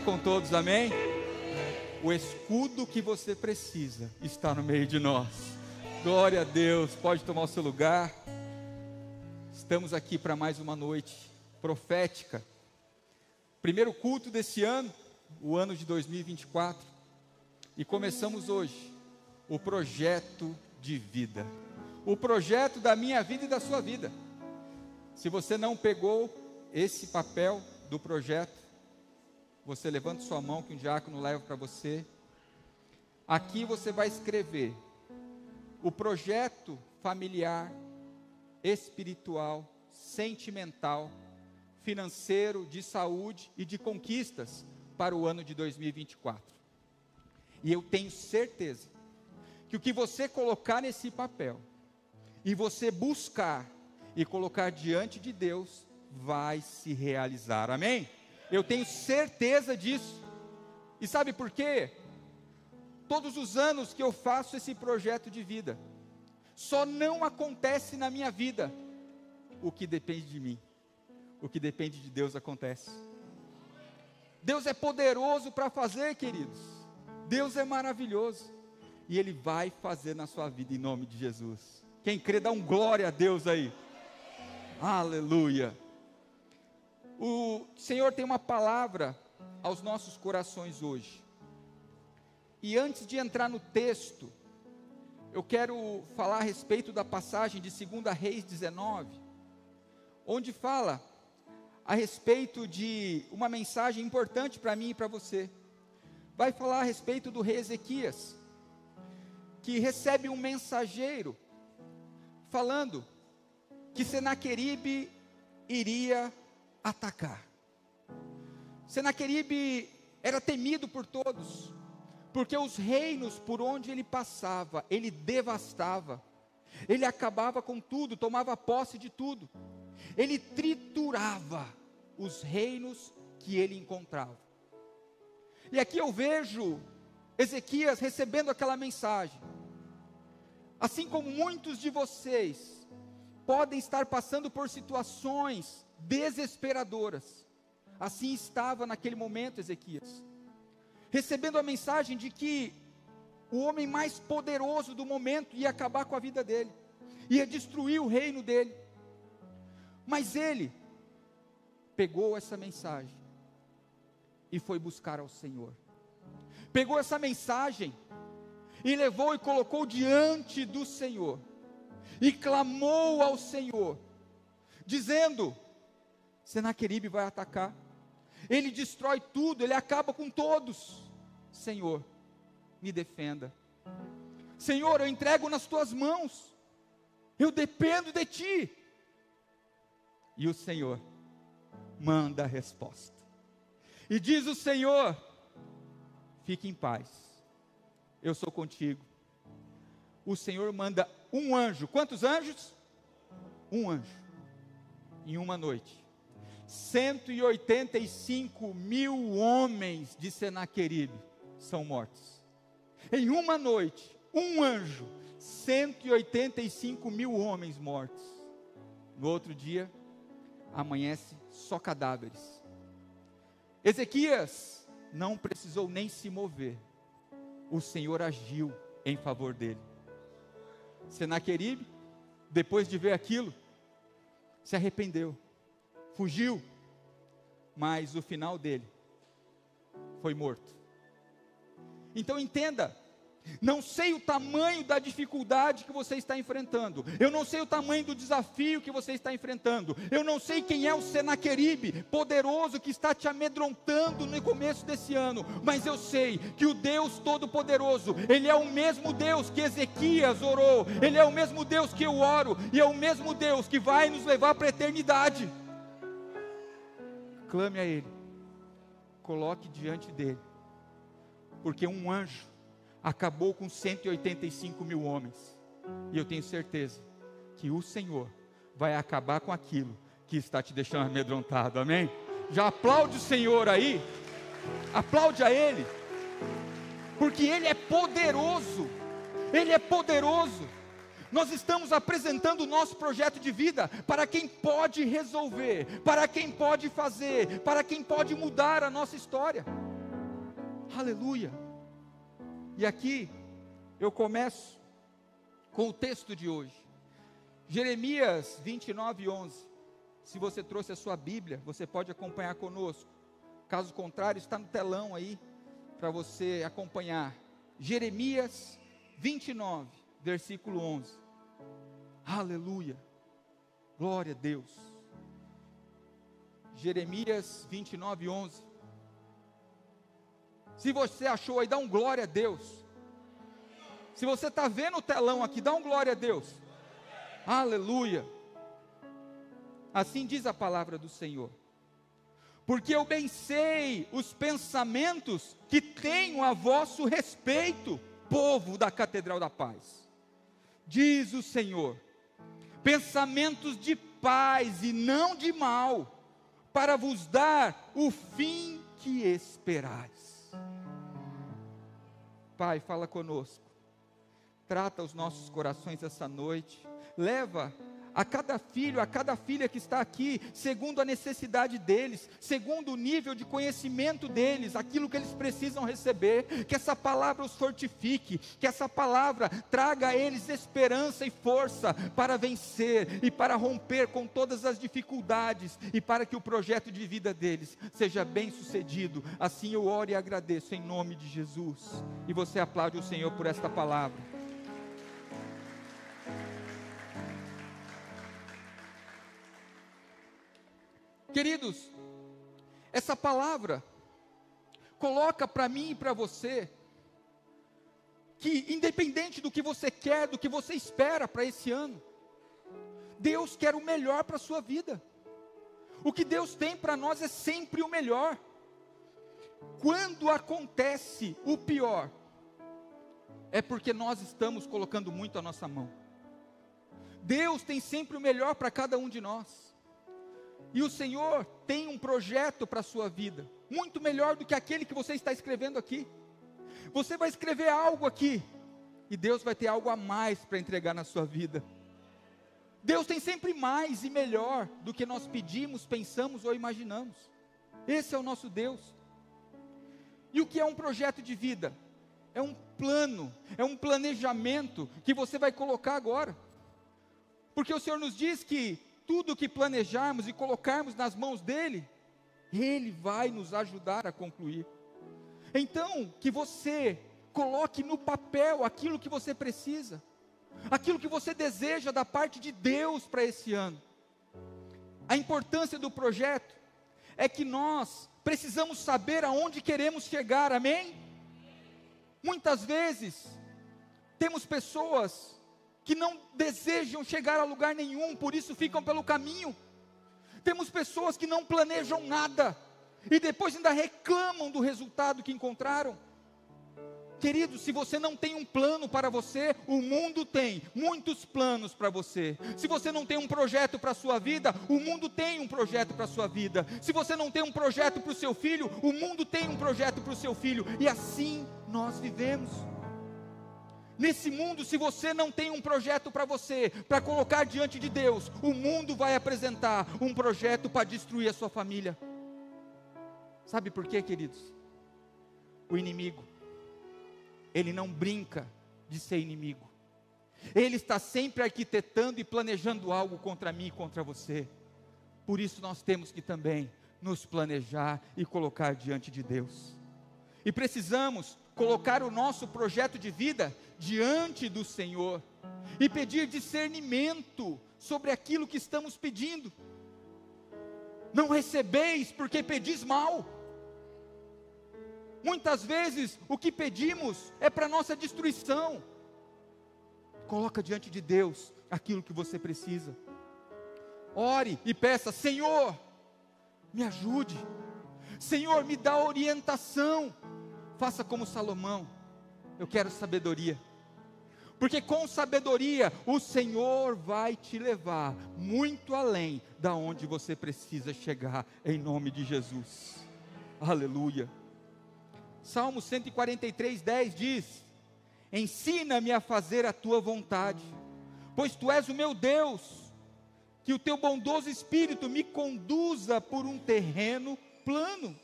com todos, amém? O escudo que você precisa está no meio de nós. Glória a Deus, pode tomar o seu lugar. Estamos aqui para mais uma noite profética. Primeiro culto desse ano, o ano de 2024. E começamos hoje o projeto de vida. O projeto da minha vida e da sua vida. Se você não pegou esse papel do projeto, você levanta sua mão que um diácono leva para você. Aqui você vai escrever o projeto familiar, espiritual, sentimental, financeiro, de saúde e de conquistas para o ano de 2024. E eu tenho certeza que o que você colocar nesse papel e você buscar e colocar diante de Deus vai se realizar. Amém? Eu tenho certeza disso. E sabe por quê? Todos os anos que eu faço esse projeto de vida, só não acontece na minha vida o que depende de mim. O que depende de Deus acontece. Deus é poderoso para fazer, queridos. Deus é maravilhoso. E Ele vai fazer na sua vida em nome de Jesus. Quem crê, dá um glória a Deus aí. Aleluia. O Senhor tem uma palavra aos nossos corações hoje. E antes de entrar no texto, eu quero falar a respeito da passagem de 2 Reis 19, onde fala a respeito de uma mensagem importante para mim e para você. Vai falar a respeito do rei Ezequias, que recebe um mensageiro falando que Senaqueribe iria atacar. Senaqueribe era temido por todos, porque os reinos por onde ele passava, ele devastava, ele acabava com tudo, tomava posse de tudo, ele triturava os reinos que ele encontrava. E aqui eu vejo Ezequias recebendo aquela mensagem, assim como muitos de vocês podem estar passando por situações desesperadoras. Assim estava naquele momento Ezequias, recebendo a mensagem de que o homem mais poderoso do momento ia acabar com a vida dele, ia destruir o reino dele. Mas ele pegou essa mensagem e foi buscar ao Senhor. Pegou essa mensagem e levou e colocou diante do Senhor, e clamou ao Senhor, dizendo: Senaqueribe vai atacar. Ele destrói tudo, ele acaba com todos. Senhor, me defenda. Senhor, eu entrego nas tuas mãos. Eu dependo de ti. E o Senhor manda a resposta. E diz o Senhor: Fique em paz. Eu sou contigo. O Senhor manda um anjo. Quantos anjos? Um anjo. Em uma noite 185 mil homens de Senaqueribe são mortos. Em uma noite, um anjo, 185 mil homens mortos. No outro dia, amanhece só cadáveres. Ezequias não precisou nem se mover. O Senhor agiu em favor dele. Senaqueribe, depois de ver aquilo, se arrependeu fugiu, mas o final dele foi morto. Então entenda, não sei o tamanho da dificuldade que você está enfrentando. Eu não sei o tamanho do desafio que você está enfrentando. Eu não sei quem é o Senaqueribe, poderoso que está te amedrontando no começo desse ano. Mas eu sei que o Deus Todo-Poderoso, Ele é o mesmo Deus que Ezequias orou. Ele é o mesmo Deus que eu oro. E é o mesmo Deus que vai nos levar para a eternidade clame a Ele, coloque diante dele, porque um anjo acabou com 185 mil homens, e eu tenho certeza que o Senhor vai acabar com aquilo que está te deixando amedrontado, amém? Já aplaude o Senhor aí, aplaude a Ele, porque Ele é poderoso, Ele é poderoso nós estamos apresentando o nosso projeto de vida para quem pode resolver, para quem pode fazer, para quem pode mudar a nossa história. Aleluia. E aqui eu começo com o texto de hoje. Jeremias 29, 11. Se você trouxe a sua Bíblia, você pode acompanhar conosco. Caso contrário, está no telão aí para você acompanhar. Jeremias 29, versículo 11. Aleluia. Glória a Deus. Jeremias 29, 11. Se você achou aí, dá um glória a Deus. Se você está vendo o telão aqui, dá um glória a Deus. Aleluia. Assim diz a palavra do Senhor. Porque eu bem sei os pensamentos que tenho a vosso respeito, povo da Catedral da Paz. Diz o Senhor: pensamentos de paz e não de mal, para vos dar o fim que esperais. Pai, fala conosco, trata os nossos corações essa noite, leva a cada filho, a cada filha que está aqui, segundo a necessidade deles, segundo o nível de conhecimento deles, aquilo que eles precisam receber, que essa palavra os fortifique, que essa palavra traga a eles esperança e força para vencer e para romper com todas as dificuldades e para que o projeto de vida deles seja bem sucedido. Assim eu oro e agradeço em nome de Jesus. E você aplaude o Senhor por esta palavra. Queridos, essa palavra coloca para mim e para você que, independente do que você quer, do que você espera para esse ano, Deus quer o melhor para a sua vida. O que Deus tem para nós é sempre o melhor. Quando acontece o pior, é porque nós estamos colocando muito a nossa mão. Deus tem sempre o melhor para cada um de nós. E o Senhor tem um projeto para a sua vida, muito melhor do que aquele que você está escrevendo aqui. Você vai escrever algo aqui, e Deus vai ter algo a mais para entregar na sua vida. Deus tem sempre mais e melhor do que nós pedimos, pensamos ou imaginamos. Esse é o nosso Deus. E o que é um projeto de vida? É um plano, é um planejamento que você vai colocar agora. Porque o Senhor nos diz que tudo que planejarmos e colocarmos nas mãos dele, ele vai nos ajudar a concluir. Então, que você coloque no papel aquilo que você precisa, aquilo que você deseja da parte de Deus para esse ano. A importância do projeto é que nós precisamos saber aonde queremos chegar, amém? Muitas vezes, temos pessoas que não desejam chegar a lugar nenhum, por isso ficam pelo caminho. Temos pessoas que não planejam nada e depois ainda reclamam do resultado que encontraram. Querido, se você não tem um plano para você, o mundo tem muitos planos para você. Se você não tem um projeto para a sua vida, o mundo tem um projeto para a sua vida. Se você não tem um projeto para o seu filho, o mundo tem um projeto para o seu filho. E assim nós vivemos. Nesse mundo, se você não tem um projeto para você, para colocar diante de Deus, o mundo vai apresentar um projeto para destruir a sua família. Sabe por quê, queridos? O inimigo, ele não brinca de ser inimigo. Ele está sempre arquitetando e planejando algo contra mim e contra você. Por isso nós temos que também nos planejar e colocar diante de Deus. E precisamos colocar o nosso projeto de vida diante do Senhor e pedir discernimento sobre aquilo que estamos pedindo. Não recebeis porque pedis mal. Muitas vezes o que pedimos é para nossa destruição. Coloca diante de Deus aquilo que você precisa. Ore e peça: Senhor, me ajude. Senhor, me dá orientação faça como Salomão. Eu quero sabedoria. Porque com sabedoria o Senhor vai te levar muito além da onde você precisa chegar em nome de Jesus. Aleluia. Salmo 143, 10 diz: Ensina-me a fazer a tua vontade, pois tu és o meu Deus, que o teu bondoso espírito me conduza por um terreno plano.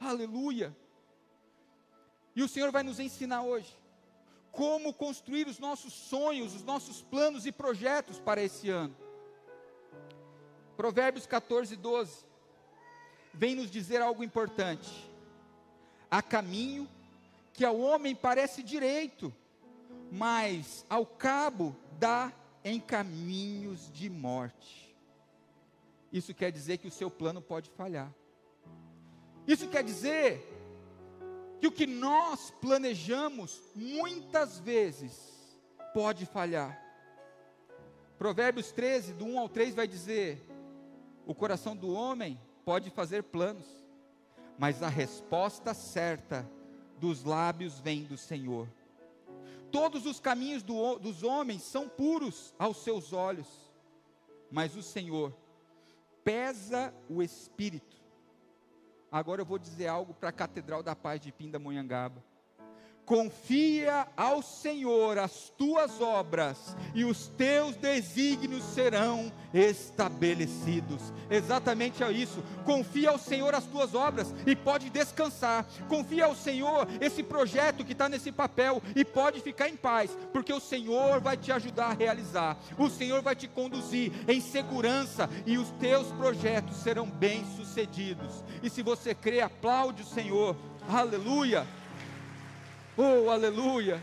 Aleluia. E o Senhor vai nos ensinar hoje como construir os nossos sonhos, os nossos planos e projetos para esse ano. Provérbios 14, 12 vem nos dizer algo importante. Há caminho que ao homem parece direito, mas ao cabo dá em caminhos de morte. Isso quer dizer que o seu plano pode falhar. Isso quer dizer que o que nós planejamos muitas vezes pode falhar. Provérbios 13, do 1 ao 3 vai dizer: O coração do homem pode fazer planos, mas a resposta certa dos lábios vem do Senhor. Todos os caminhos do, dos homens são puros aos seus olhos, mas o Senhor pesa o espírito. Agora eu vou dizer algo para a Catedral da Paz de Pindamonhangaba. Confia ao Senhor as tuas obras e os teus desígnios serão estabelecidos. Exatamente é isso. Confia ao Senhor as tuas obras e pode descansar. Confia ao Senhor esse projeto que está nesse papel e pode ficar em paz, porque o Senhor vai te ajudar a realizar. O Senhor vai te conduzir em segurança e os teus projetos serão bem-sucedidos. E se você crê, aplaude o Senhor. Aleluia. Oh, aleluia!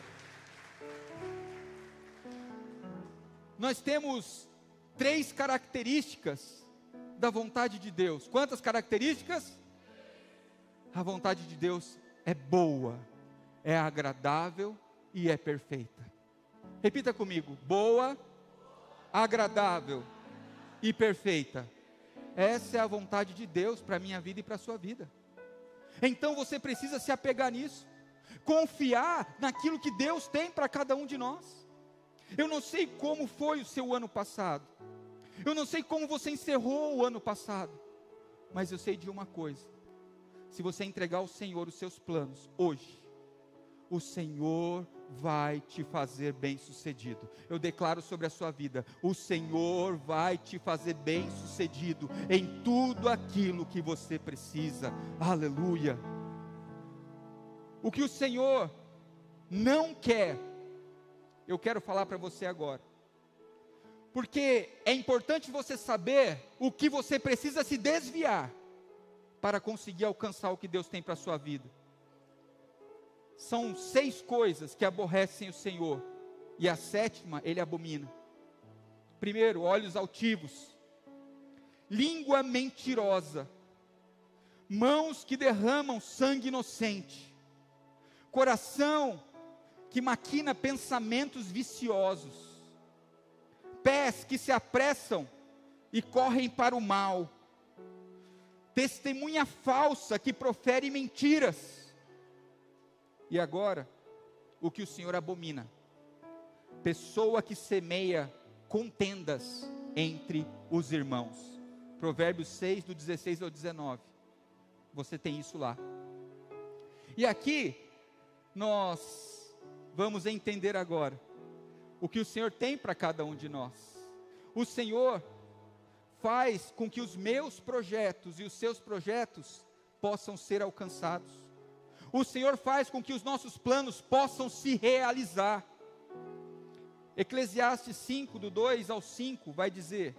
Nós temos três características da vontade de Deus. Quantas características? A vontade de Deus é boa, é agradável e é perfeita. Repita comigo: boa, agradável e perfeita. Essa é a vontade de Deus para a minha vida e para a sua vida. Então você precisa se apegar nisso confiar naquilo que Deus tem para cada um de nós. Eu não sei como foi o seu ano passado, eu não sei como você encerrou o ano passado, mas eu sei de uma coisa: se você entregar ao Senhor os seus planos hoje, o Senhor vai te fazer bem-sucedido. Eu declaro sobre a sua vida: o Senhor vai te fazer bem-sucedido em tudo aquilo que você precisa. Aleluia. O que o Senhor não quer, eu quero falar para você agora. Porque é importante você saber o que você precisa se desviar para conseguir alcançar o que Deus tem para a sua vida. São seis coisas que aborrecem o Senhor, e a sétima ele abomina. Primeiro, olhos altivos, língua mentirosa, mãos que derramam sangue inocente, coração que maquina pensamentos viciosos, pés que se apressam e correm para o mal, testemunha falsa que profere mentiras. E agora, o que o Senhor abomina? Pessoa que semeia contendas entre os irmãos. Provérbios 6, do 16 ao 19. Você tem isso lá. E aqui, nós vamos entender agora o que o Senhor tem para cada um de nós. O Senhor faz com que os meus projetos e os seus projetos possam ser alcançados. O Senhor faz com que os nossos planos possam se realizar. Eclesiastes 5, do 2 ao 5, vai dizer: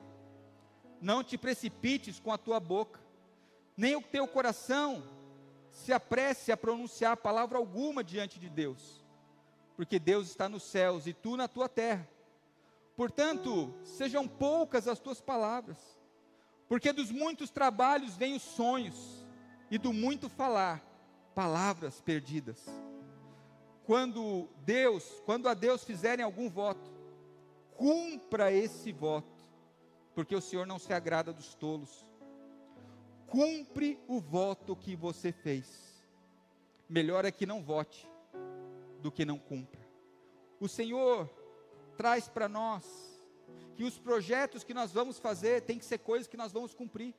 Não te precipites com a tua boca, nem o teu coração se apresse a pronunciar palavra alguma diante de Deus, porque Deus está nos céus e tu na tua terra. Portanto, sejam poucas as tuas palavras, porque dos muitos trabalhos vêm os sonhos, e do muito falar, palavras perdidas. Quando Deus, quando a Deus fizerem algum voto, cumpra esse voto, porque o Senhor não se agrada dos tolos cumpre o voto que você fez. Melhor é que não vote do que não cumpra. O Senhor traz para nós que os projetos que nós vamos fazer tem que ser coisas que nós vamos cumprir.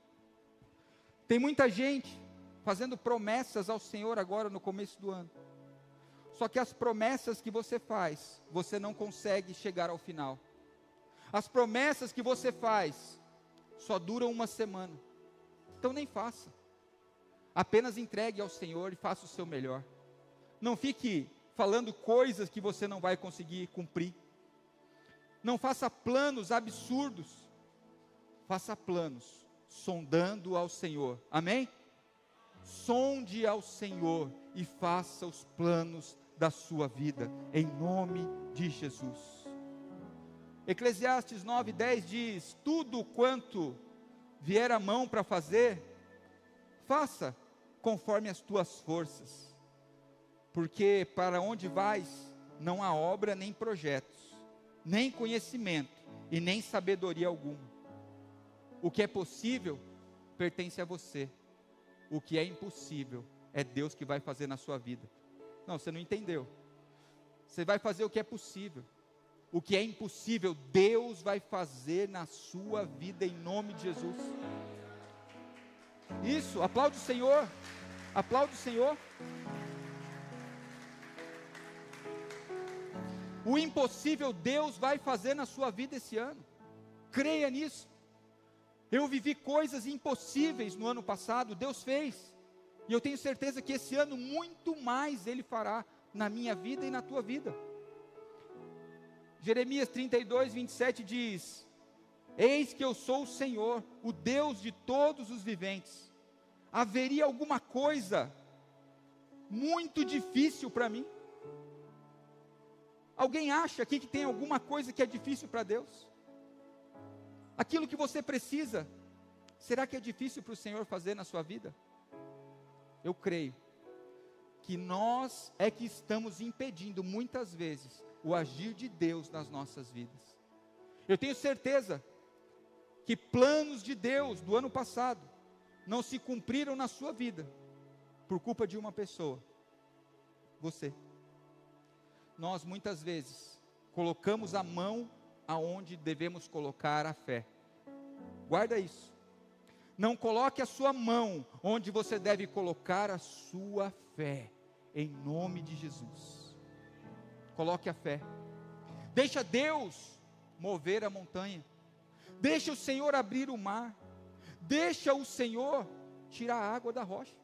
Tem muita gente fazendo promessas ao Senhor agora no começo do ano. Só que as promessas que você faz, você não consegue chegar ao final. As promessas que você faz só duram uma semana. Então nem faça. Apenas entregue ao Senhor e faça o seu melhor. Não fique falando coisas que você não vai conseguir cumprir. Não faça planos absurdos. Faça planos sondando ao Senhor. Amém? Sonde ao Senhor e faça os planos da sua vida, em nome de Jesus. Eclesiastes 9:10 diz: Tudo quanto vier a mão para fazer, faça conforme as tuas forças, porque para onde vais não há obra nem projetos, nem conhecimento e nem sabedoria alguma. O que é possível pertence a você, o que é impossível é Deus que vai fazer na sua vida. Não, você não entendeu. Você vai fazer o que é possível. O que é impossível, Deus vai fazer na sua vida em nome de Jesus. Isso, aplaude o Senhor. Aplaude o Senhor. O impossível Deus vai fazer na sua vida esse ano. Creia nisso. Eu vivi coisas impossíveis no ano passado, Deus fez. E eu tenho certeza que esse ano muito mais Ele fará na minha vida e na tua vida. Jeremias 32, 27 diz: Eis que eu sou o Senhor, o Deus de todos os viventes. Haveria alguma coisa muito difícil para mim? Alguém acha aqui que tem alguma coisa que é difícil para Deus? Aquilo que você precisa, será que é difícil para o Senhor fazer na sua vida? Eu creio que nós é que estamos impedindo muitas vezes o agir de Deus nas nossas vidas. Eu tenho certeza que planos de Deus do ano passado não se cumpriram na sua vida por culpa de uma pessoa, você. Nós muitas vezes colocamos a mão aonde devemos colocar a fé. Guarda isso. Não coloque a sua mão onde você deve colocar a sua fé, em nome de Jesus. Coloque a fé. Deixa Deus mover a montanha. Deixa o Senhor abrir o mar. Deixa o Senhor tirar a água da rocha.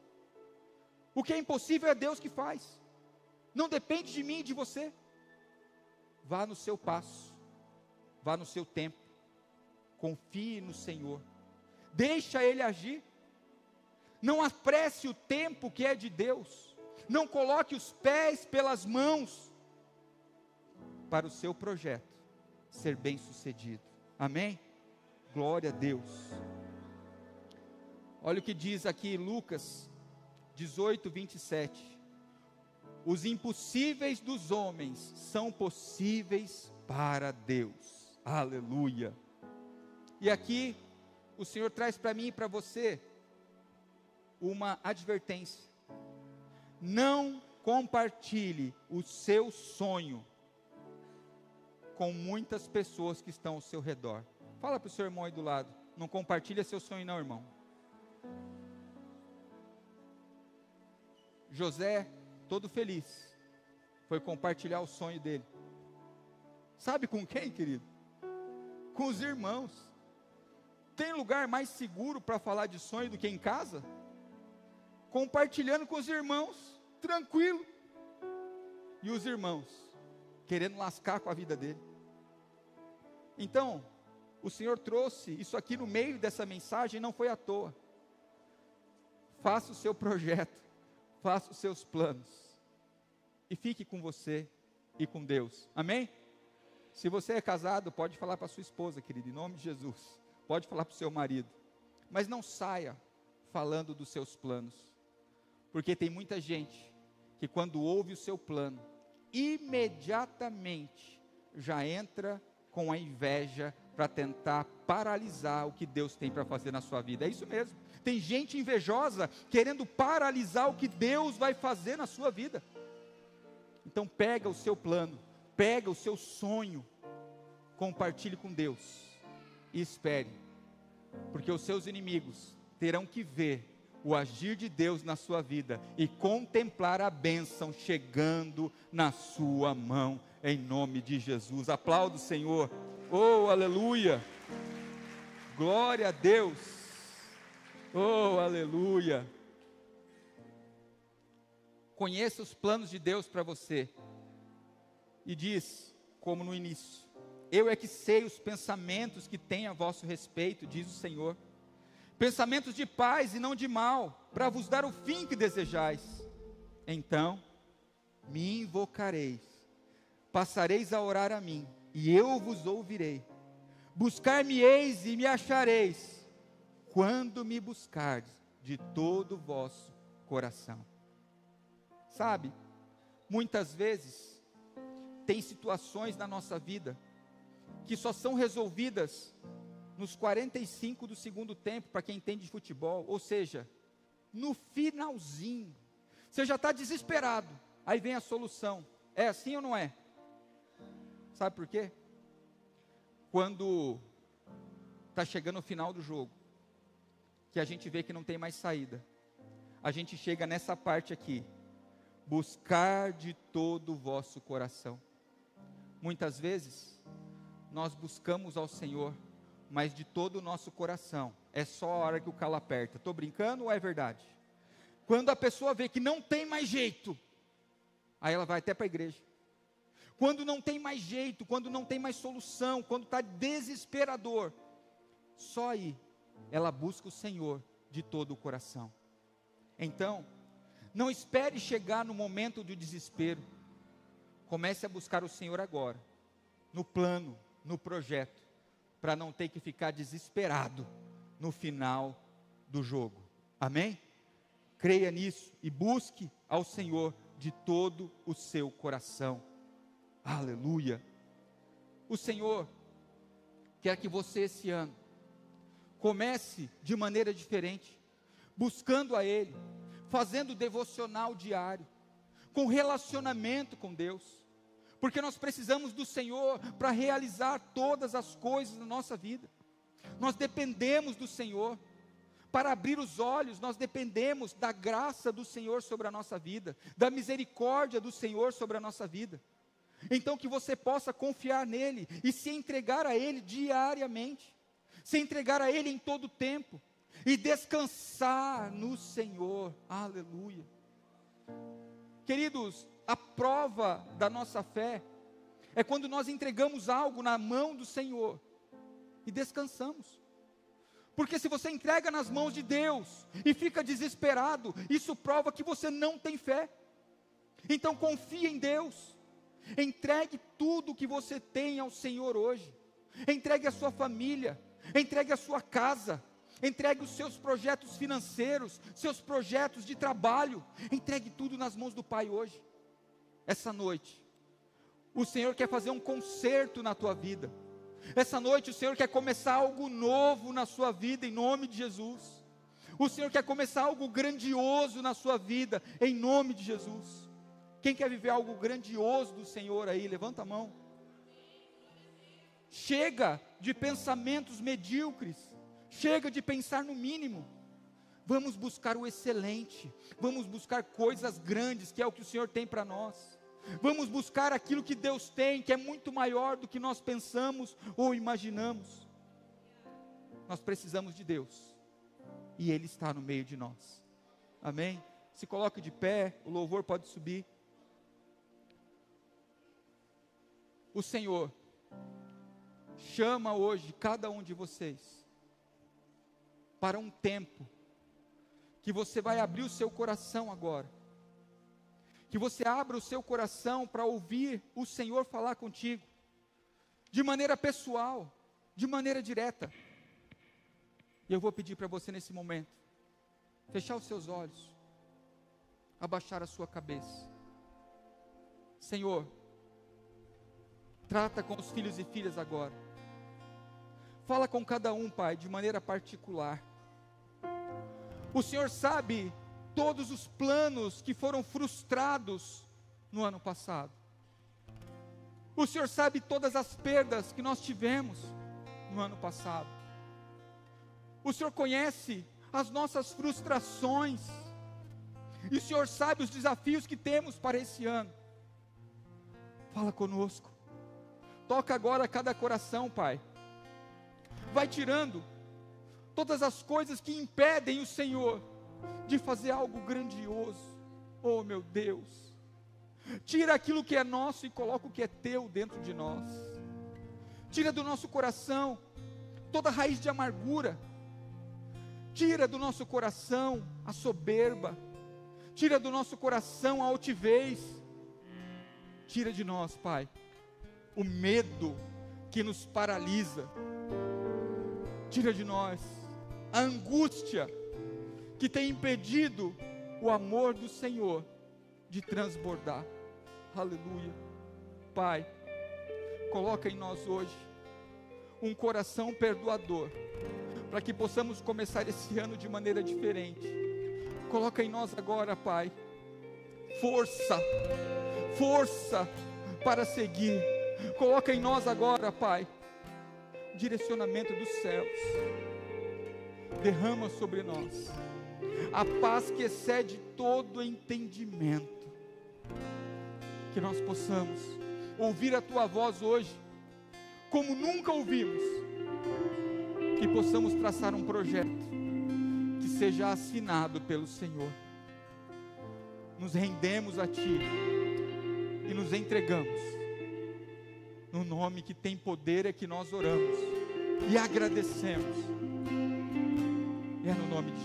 O que é impossível é Deus que faz. Não depende de mim e de você. Vá no seu passo. Vá no seu tempo. Confie no Senhor. Deixa Ele agir. Não apresse o tempo que é de Deus. Não coloque os pés pelas mãos para o seu projeto ser bem sucedido. Amém? Glória a Deus. Olha o que diz aqui Lucas 18, 27. Os impossíveis dos homens são possíveis para Deus. Aleluia. E aqui o Senhor traz para mim e para você uma advertência. Não compartilhe o seu sonho com muitas pessoas que estão ao seu redor. Fala para o seu irmão aí do lado. Não compartilha seu sonho, não, irmão. José, todo feliz, foi compartilhar o sonho dele. Sabe com quem, querido? Com os irmãos. Tem lugar mais seguro para falar de sonho do que em casa? Compartilhando com os irmãos, tranquilo. E os irmãos, querendo lascar com a vida dele. Então, o Senhor trouxe isso aqui no meio dessa mensagem, não foi à toa. Faça o seu projeto, faça os seus planos, e fique com você e com Deus, amém? Se você é casado, pode falar para sua esposa, querido, em nome de Jesus, pode falar para o seu marido, mas não saia falando dos seus planos, porque tem muita gente que, quando ouve o seu plano, imediatamente já entra com a inveja para tentar paralisar o que Deus tem para fazer na sua vida. É isso mesmo. Tem gente invejosa querendo paralisar o que Deus vai fazer na sua vida. Então pega o seu plano, pega o seu sonho, compartilhe com Deus e espere, porque os seus inimigos terão que ver o agir de Deus na sua vida e contemplar a bênção chegando na sua mão, em nome de Jesus. Aplauda o Senhor. Oh, aleluia! Glória a Deus! Oh, aleluia! Conheça os planos de Deus para você. E diz, como no início: Eu é que sei os pensamentos que tem a vosso respeito, diz o Senhor. Pensamentos de paz e não de mal, para vos dar o fim que desejais. Então me invocareis, passareis a orar a mim, e eu vos ouvirei. Buscar-me-eis e me achareis, quando me buscardes de todo o vosso coração. Sabe, muitas vezes, tem situações na nossa vida que só são resolvidas nos 45 do segundo tempo, para quem entende de futebol, ou seja, no finalzinho. Você já está desesperado, aí vem a solução. É assim ou não é? Sabe por quê? Quando está chegando o final do jogo, que a gente vê que não tem mais saída, a gente chega nessa parte aqui, buscar de todo o vosso coração. Muitas vezes, nós buscamos ao Senhor, mas de todo o nosso coração. É só a hora que o calo aperta. Estou brincando ou é verdade? Quando a pessoa vê que não tem mais jeito, aí ela vai até para a igreja. Quando não tem mais jeito, quando não tem mais solução, quando está desesperador, só aí ela busca o Senhor de todo o coração. Então, não espere chegar no momento do desespero. Comece a buscar o Senhor agora, no plano, no projeto, para não ter que ficar desesperado no final do jogo. Amém? Creia nisso e busque ao Senhor de todo o seu coração. Aleluia. O Senhor quer que você esse ano comece de maneira diferente, buscando a Ele, fazendo devocional diário, com relacionamento com Deus, porque nós precisamos do Senhor para realizar todas as coisas na nossa vida. Nós dependemos do Senhor. Para abrir os olhos, nós dependemos da graça do Senhor sobre a nossa vida, da misericórdia do Senhor sobre a nossa vida. Então, que você possa confiar nele e se entregar a Ele diariamente, se entregar a Ele em todo tempo e descansar no Senhor. Aleluia. Queridos, a prova da nossa fé é quando nós entregamos algo na mão do Senhor e descansamos. Porque se você entrega nas mãos de Deus e fica desesperado, isso prova que você não tem fé. Então confie em Deus. Entregue tudo que você tem ao Senhor hoje. Entregue a sua família, entregue a sua casa, entregue os seus projetos financeiros, seus projetos de trabalho, entregue tudo nas mãos do Pai hoje. Essa noite, o Senhor quer fazer um conserto na tua vida. Essa noite o Senhor quer começar algo novo na sua vida, em nome de Jesus. O Senhor quer começar algo grandioso na sua vida, em nome de Jesus. Quem quer viver algo grandioso do Senhor aí, levanta a mão. Chega de pensamentos medíocres, chega de pensar no mínimo. Vamos buscar o excelente, vamos buscar coisas grandes, que é o que o Senhor tem para nós. Vamos buscar aquilo que Deus tem, que é muito maior do que nós pensamos ou imaginamos. Nós precisamos de Deus, e Ele está no meio de nós. Amém? Se coloque de pé, o louvor pode subir. O Senhor chama hoje cada um de vocês para um tempo que você vai abrir o seu coração agora que você abra o seu coração para ouvir o Senhor falar contigo, de maneira pessoal, de maneira direta. E eu vou pedir para você nesse momento, fechar os seus olhos, abaixar a sua cabeça. Senhor, trata com os filhos e filhas agora. Fala com cada um, Pai, de maneira particular. O Senhor sabe todos os planos que foram frustrados no ano passado. O Senhor sabe todas as perdas que nós tivemos no ano passado. O Senhor conhece as nossas frustrações. E o Senhor sabe os desafios que temos para esse ano. Fala conosco. Toca agora cada coração, Pai. Vai tirando todas as coisas que impedem o Senhor de fazer algo grandioso. Oh, meu Deus. Tira aquilo que é nosso e coloca o que é teu dentro de nós. Tira do nosso coração toda raiz de amargura. Tira do nosso coração a soberba. Tira do nosso coração a altivez. Tira de nós, Pai, o medo que nos paralisa. Tira de nós a angústia que tem impedido o amor do Senhor de transbordar. Aleluia. Pai, coloca em nós hoje um coração perdoador, para que possamos começar esse ano de maneira diferente. Coloca em nós agora, Pai, força, força para seguir. Coloca em nós agora, Pai, direcionamento dos céus. Derrama sobre nós a paz que excede todo entendimento. Que nós possamos ouvir a tua voz hoje, como nunca ouvimos. Que possamos traçar um projeto que seja assinado pelo Senhor. Nos rendemos a Ti e nos entregamos. No nome que tem poder é que nós oramos e agradecemos. É no nome de Jesus.